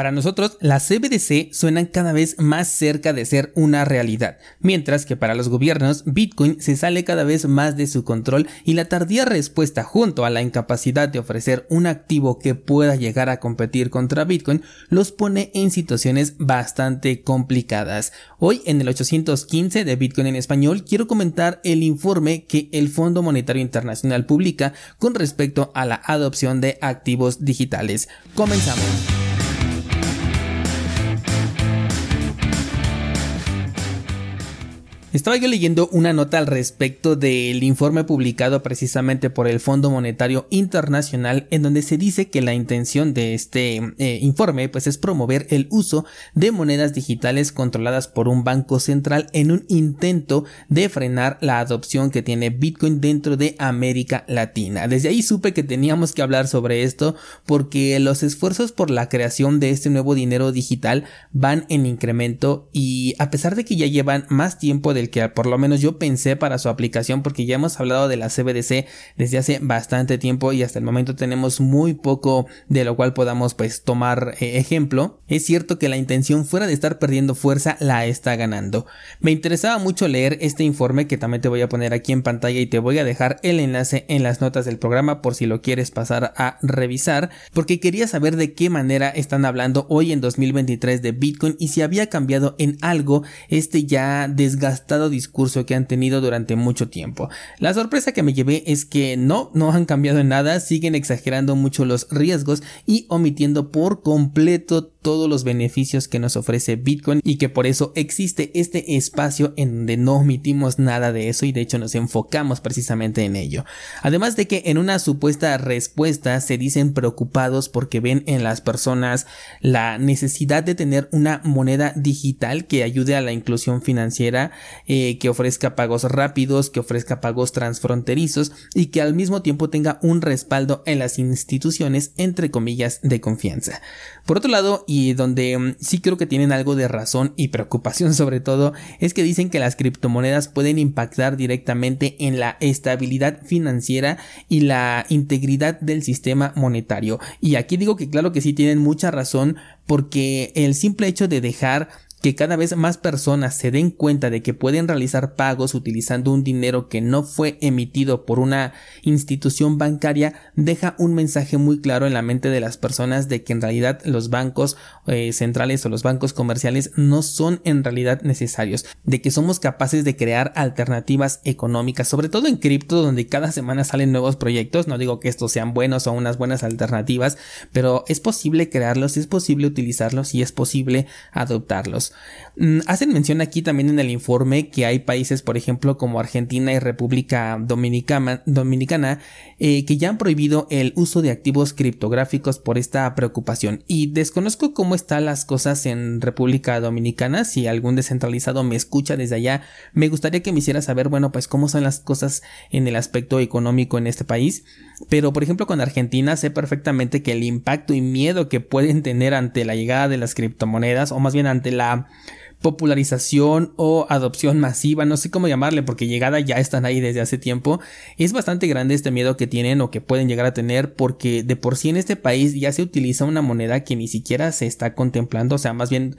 Para nosotros, las CBDC suenan cada vez más cerca de ser una realidad, mientras que para los gobiernos, Bitcoin se sale cada vez más de su control y la tardía respuesta junto a la incapacidad de ofrecer un activo que pueda llegar a competir contra Bitcoin los pone en situaciones bastante complicadas. Hoy en el 815 de Bitcoin en español quiero comentar el informe que el Fondo Monetario Internacional publica con respecto a la adopción de activos digitales. Comenzamos. Estaba yo leyendo una nota al respecto del informe publicado precisamente por el Fondo Monetario Internacional en donde se dice que la intención de este eh, informe pues es promover el uso de monedas digitales controladas por un banco central en un intento de frenar la adopción que tiene Bitcoin dentro de América Latina. Desde ahí supe que teníamos que hablar sobre esto porque los esfuerzos por la creación de este nuevo dinero digital van en incremento y a pesar de que ya llevan más tiempo de el que por lo menos yo pensé para su aplicación porque ya hemos hablado de la CBDC desde hace bastante tiempo y hasta el momento tenemos muy poco de lo cual podamos pues tomar eh, ejemplo. Es cierto que la intención fuera de estar perdiendo fuerza la está ganando. Me interesaba mucho leer este informe que también te voy a poner aquí en pantalla y te voy a dejar el enlace en las notas del programa por si lo quieres pasar a revisar porque quería saber de qué manera están hablando hoy en 2023 de Bitcoin y si había cambiado en algo este ya desgastado discurso que han tenido durante mucho tiempo. La sorpresa que me llevé es que no, no han cambiado en nada, siguen exagerando mucho los riesgos y omitiendo por completo todos los beneficios que nos ofrece Bitcoin y que por eso existe este espacio en donde no omitimos nada de eso y de hecho nos enfocamos precisamente en ello. Además de que en una supuesta respuesta se dicen preocupados porque ven en las personas la necesidad de tener una moneda digital que ayude a la inclusión financiera, eh, que ofrezca pagos rápidos, que ofrezca pagos transfronterizos y que al mismo tiempo tenga un respaldo en las instituciones entre comillas de confianza. Por otro lado, y donde mm, sí creo que tienen algo de razón y preocupación sobre todo, es que dicen que las criptomonedas pueden impactar directamente en la estabilidad financiera y la integridad del sistema monetario. Y aquí digo que claro que sí tienen mucha razón porque el simple hecho de dejar que cada vez más personas se den cuenta de que pueden realizar pagos utilizando un dinero que no fue emitido por una institución bancaria deja un mensaje muy claro en la mente de las personas de que en realidad los bancos eh, centrales o los bancos comerciales no son en realidad necesarios, de que somos capaces de crear alternativas económicas, sobre todo en cripto donde cada semana salen nuevos proyectos, no digo que estos sean buenos o unas buenas alternativas, pero es posible crearlos, es posible utilizarlos y es posible adoptarlos. Mm, hacen mención aquí también en el informe que hay países, por ejemplo, como Argentina y República Dominicana, eh, que ya han prohibido el uso de activos criptográficos por esta preocupación. Y desconozco cómo están las cosas en República Dominicana. Si algún descentralizado me escucha desde allá, me gustaría que me hiciera saber, bueno, pues cómo son las cosas en el aspecto económico en este país. Pero, por ejemplo, con Argentina sé perfectamente que el impacto y miedo que pueden tener ante la llegada de las criptomonedas, o más bien ante la popularización o adopción masiva, no sé cómo llamarle, porque llegada ya están ahí desde hace tiempo. Es bastante grande este miedo que tienen o que pueden llegar a tener, porque de por sí en este país ya se utiliza una moneda que ni siquiera se está contemplando, o sea, más bien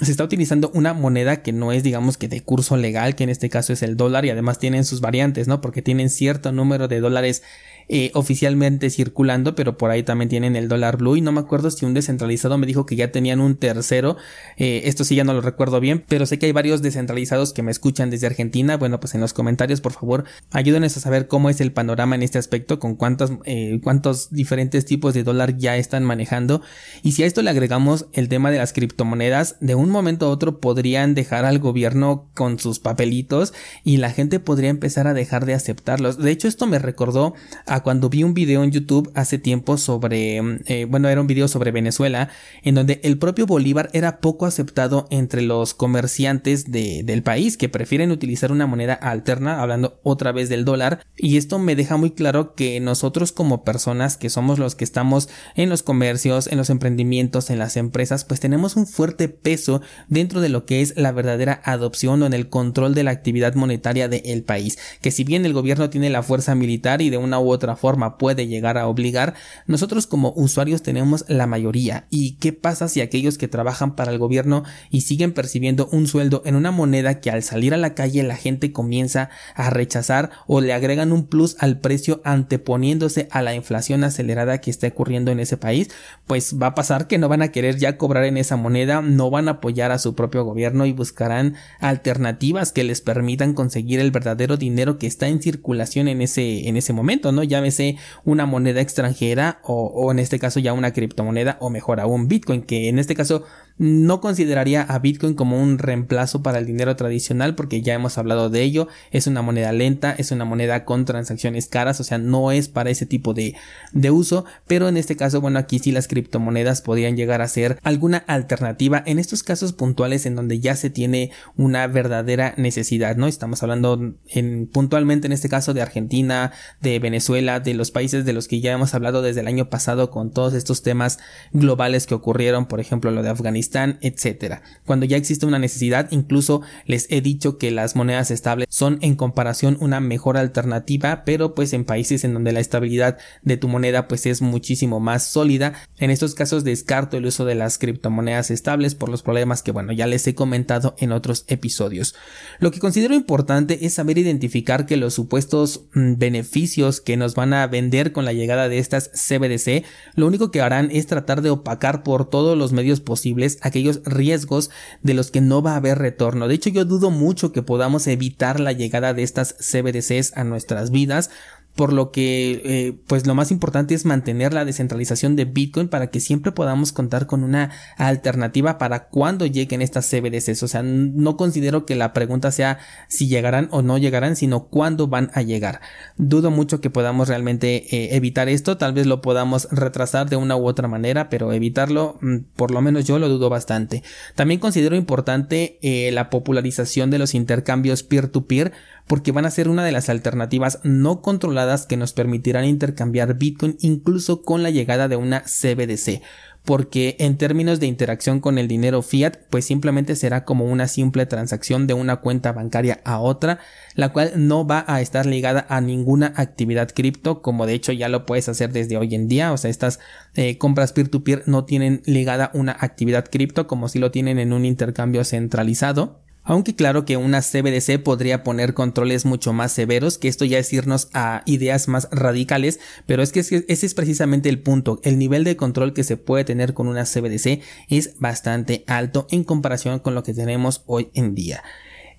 se está utilizando una moneda que no es, digamos, que de curso legal, que en este caso es el dólar, y además tienen sus variantes, ¿no? Porque tienen cierto número de dólares eh, oficialmente circulando, pero por ahí también tienen el dólar blue. Y no me acuerdo si un descentralizado me dijo que ya tenían un tercero, eh, esto sí ya no lo recuerdo bien, pero sé que hay varios descentralizados que me escuchan desde Argentina, bueno pues en los comentarios por favor ayúdenos a saber cómo es el panorama en este aspecto, con cuántos, eh, cuántos diferentes tipos de dólar ya están manejando. Y si a esto le agregamos el tema de las criptomonedas, de un momento a otro podrían dejar al gobierno con sus papelitos y la gente podría empezar a dejar de aceptarlos. De hecho esto me recordó cuando vi un video en YouTube hace tiempo sobre, mm, eh, bueno, era un video sobre Venezuela, en donde el propio Bolívar era poco aceptado entre los comerciantes de, del país que prefieren utilizar una moneda alterna, hablando otra vez del dólar, y esto me deja muy claro que nosotros como personas que somos los que estamos en los comercios, en los emprendimientos, en las empresas, pues tenemos un fuerte peso dentro de lo que es la verdadera adopción o en el control de la actividad monetaria del país, que si bien el gobierno tiene la fuerza militar y de una u otra otra forma puede llegar a obligar, nosotros como usuarios tenemos la mayoría. ¿Y qué pasa si aquellos que trabajan para el gobierno y siguen percibiendo un sueldo en una moneda que al salir a la calle la gente comienza a rechazar o le agregan un plus al precio anteponiéndose a la inflación acelerada que está ocurriendo en ese país? Pues va a pasar que no van a querer ya cobrar en esa moneda, no van a apoyar a su propio gobierno y buscarán alternativas que les permitan conseguir el verdadero dinero que está en circulación en ese, en ese momento, ¿no? Llámese una moneda extranjera o, o en este caso ya una criptomoneda o mejor aún Bitcoin, que en este caso no consideraría a Bitcoin como un reemplazo para el dinero tradicional porque ya hemos hablado de ello. Es una moneda lenta, es una moneda con transacciones caras, o sea, no es para ese tipo de, de uso. Pero en este caso, bueno, aquí sí las criptomonedas podrían llegar a ser alguna alternativa en estos casos puntuales en donde ya se tiene una verdadera necesidad, ¿no? Estamos hablando en, puntualmente en este caso de Argentina, de Venezuela, de los países de los que ya hemos hablado desde el año pasado con todos estos temas globales que ocurrieron, por ejemplo, lo de Afganistán etcétera. Cuando ya existe una necesidad, incluso les he dicho que las monedas estables son en comparación una mejor alternativa, pero pues en países en donde la estabilidad de tu moneda pues es muchísimo más sólida. En estos casos descarto el uso de las criptomonedas estables por los problemas que bueno, ya les he comentado en otros episodios. Lo que considero importante es saber identificar que los supuestos mm, beneficios que nos van a vender con la llegada de estas CBDC, lo único que harán es tratar de opacar por todos los medios posibles aquellos riesgos de los que no va a haber retorno. De hecho, yo dudo mucho que podamos evitar la llegada de estas CBDCs a nuestras vidas por lo que eh, pues lo más importante es mantener la descentralización de Bitcoin para que siempre podamos contar con una alternativa para cuando lleguen estas CBDCs o sea no considero que la pregunta sea si llegarán o no llegarán sino cuándo van a llegar. Dudo mucho que podamos realmente eh, evitar esto. Tal vez lo podamos retrasar de una u otra manera pero evitarlo mm, por lo menos yo lo dudo bastante. También considero importante eh, la popularización de los intercambios peer to peer porque van a ser una de las alternativas no controladas que nos permitirán intercambiar Bitcoin incluso con la llegada de una CBDC porque en términos de interacción con el dinero fiat, pues simplemente será como una simple transacción de una cuenta bancaria a otra, la cual no va a estar ligada a ninguna actividad cripto, como de hecho ya lo puedes hacer desde hoy en día, o sea, estas eh, compras peer-to-peer no tienen ligada una actividad cripto como si lo tienen en un intercambio centralizado. Aunque claro que una CBDC podría poner controles mucho más severos, que esto ya es irnos a ideas más radicales, pero es que ese es precisamente el punto. El nivel de control que se puede tener con una CBDC es bastante alto en comparación con lo que tenemos hoy en día.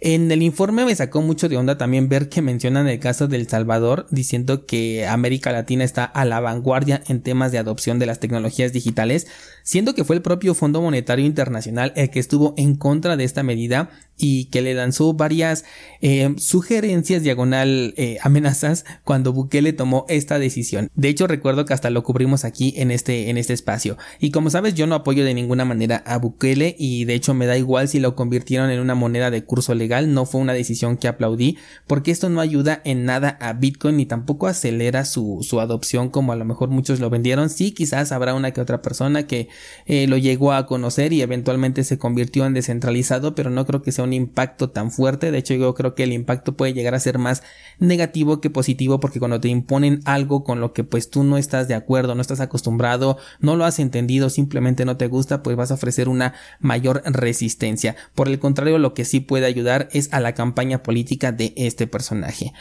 En el informe me sacó mucho de onda también ver que mencionan el caso del Salvador diciendo que América Latina está a la vanguardia en temas de adopción de las tecnologías digitales, siendo que fue el propio Fondo Monetario Internacional el que estuvo en contra de esta medida y que le lanzó varias eh, sugerencias diagonal eh, amenazas cuando Bukele tomó esta decisión. De hecho recuerdo que hasta lo cubrimos aquí en este en este espacio. Y como sabes yo no apoyo de ninguna manera a Bukele y de hecho me da igual si lo convirtieron en una moneda de curso legal, no fue una decisión que aplaudí porque esto no ayuda en nada a Bitcoin ni tampoco acelera su, su adopción como a lo mejor muchos lo vendieron. Sí, quizás habrá una que otra persona que eh, lo llegó a conocer y eventualmente se convirtió en descentralizado, pero no creo que sea un impacto tan fuerte. De hecho, yo creo que el impacto puede llegar a ser más negativo que positivo porque cuando te imponen algo con lo que pues tú no estás de acuerdo, no estás acostumbrado, no lo has entendido, simplemente no te gusta, pues vas a ofrecer una mayor resistencia. Por el contrario, lo que sí puede ayudar es a la campaña política de este personaje.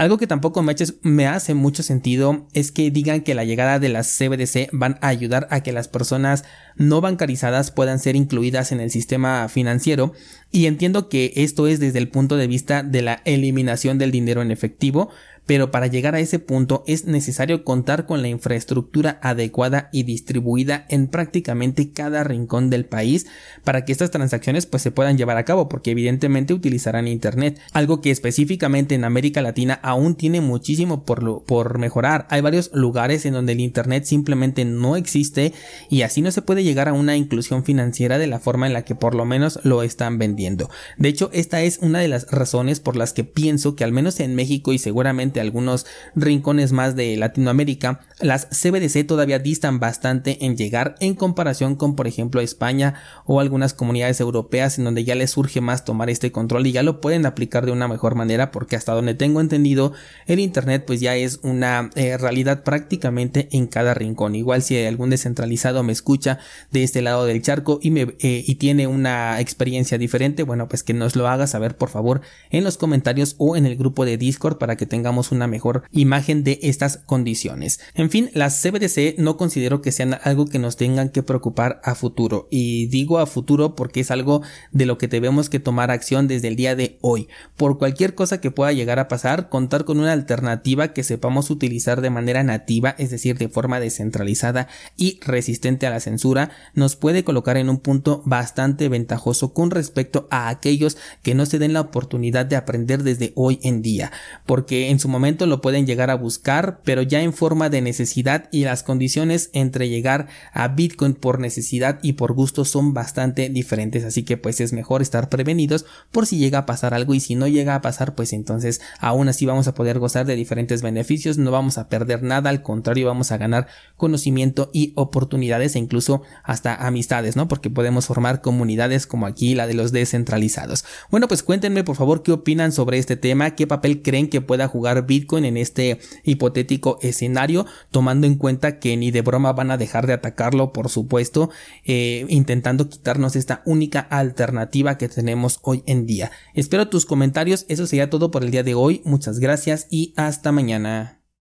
Algo que tampoco me, hace mucho sentido es que digan que la llegada de las CBDC van a ayudar a que las personas no bancarizadas puedan ser incluidas en el sistema financiero. Y entiendo que esto es desde el punto de vista de la eliminación del dinero en efectivo, pero para llegar a ese punto es necesario contar con la infraestructura adecuada y distribuida en prácticamente cada rincón del país para que estas transacciones pues se puedan llevar a cabo porque evidentemente utilizarán internet. Algo que específicamente en América Latina aún tiene muchísimo por, por mejorar. Hay varios lugares en donde el internet simplemente no existe y así no se puede llegar a una inclusión financiera de la forma en la que por lo menos lo están vendiendo. De hecho esta es una de las razones por las que pienso que al menos en México y seguramente algunos rincones más de Latinoamérica, las CBDC todavía distan bastante en llegar en comparación con por ejemplo España o algunas comunidades europeas en donde ya les surge más tomar este control y ya lo pueden aplicar de una mejor manera porque hasta donde tengo entendido el internet pues ya es una eh, realidad prácticamente en cada rincón. Igual si algún descentralizado me escucha de este lado del charco y me eh, y tiene una experiencia diferente bueno pues que nos lo haga saber por favor en los comentarios o en el grupo de discord para que tengamos una mejor imagen de estas condiciones. En fin las CBDC no considero que sean algo que nos tengan que preocupar a futuro. Y digo a futuro porque es algo de lo que debemos que tomar acción desde el día de hoy. Por cualquier cosa que pueda llegar a pasar contar con una alternativa que sepamos utilizar de manera nativa es decir de forma descentralizada y resistente a la censura nos puede colocar en un punto bastante ventajoso con respecto a aquellos que no se den la oportunidad de aprender desde hoy en día, porque en su momento lo pueden llegar a buscar, pero ya en forma de necesidad y las condiciones entre llegar a Bitcoin por necesidad y por gusto son bastante diferentes, así que pues es mejor estar prevenidos por si llega a pasar algo y si no llega a pasar pues entonces aún así vamos a poder gozar de diferentes beneficios, no vamos a perder nada, al contrario vamos a ganar conocimiento y oportunidades e incluso hasta amistades, ¿no? Porque podemos formar comunidades como aquí la de los descentralizados. Bueno, pues cuéntenme por favor qué opinan sobre este tema, qué papel creen que pueda jugar Bitcoin en este hipotético escenario, tomando en cuenta que ni de broma van a dejar de atacarlo, por supuesto, eh, intentando quitarnos esta única alternativa que tenemos hoy en día. Espero tus comentarios, eso sería todo por el día de hoy, muchas gracias y hasta mañana.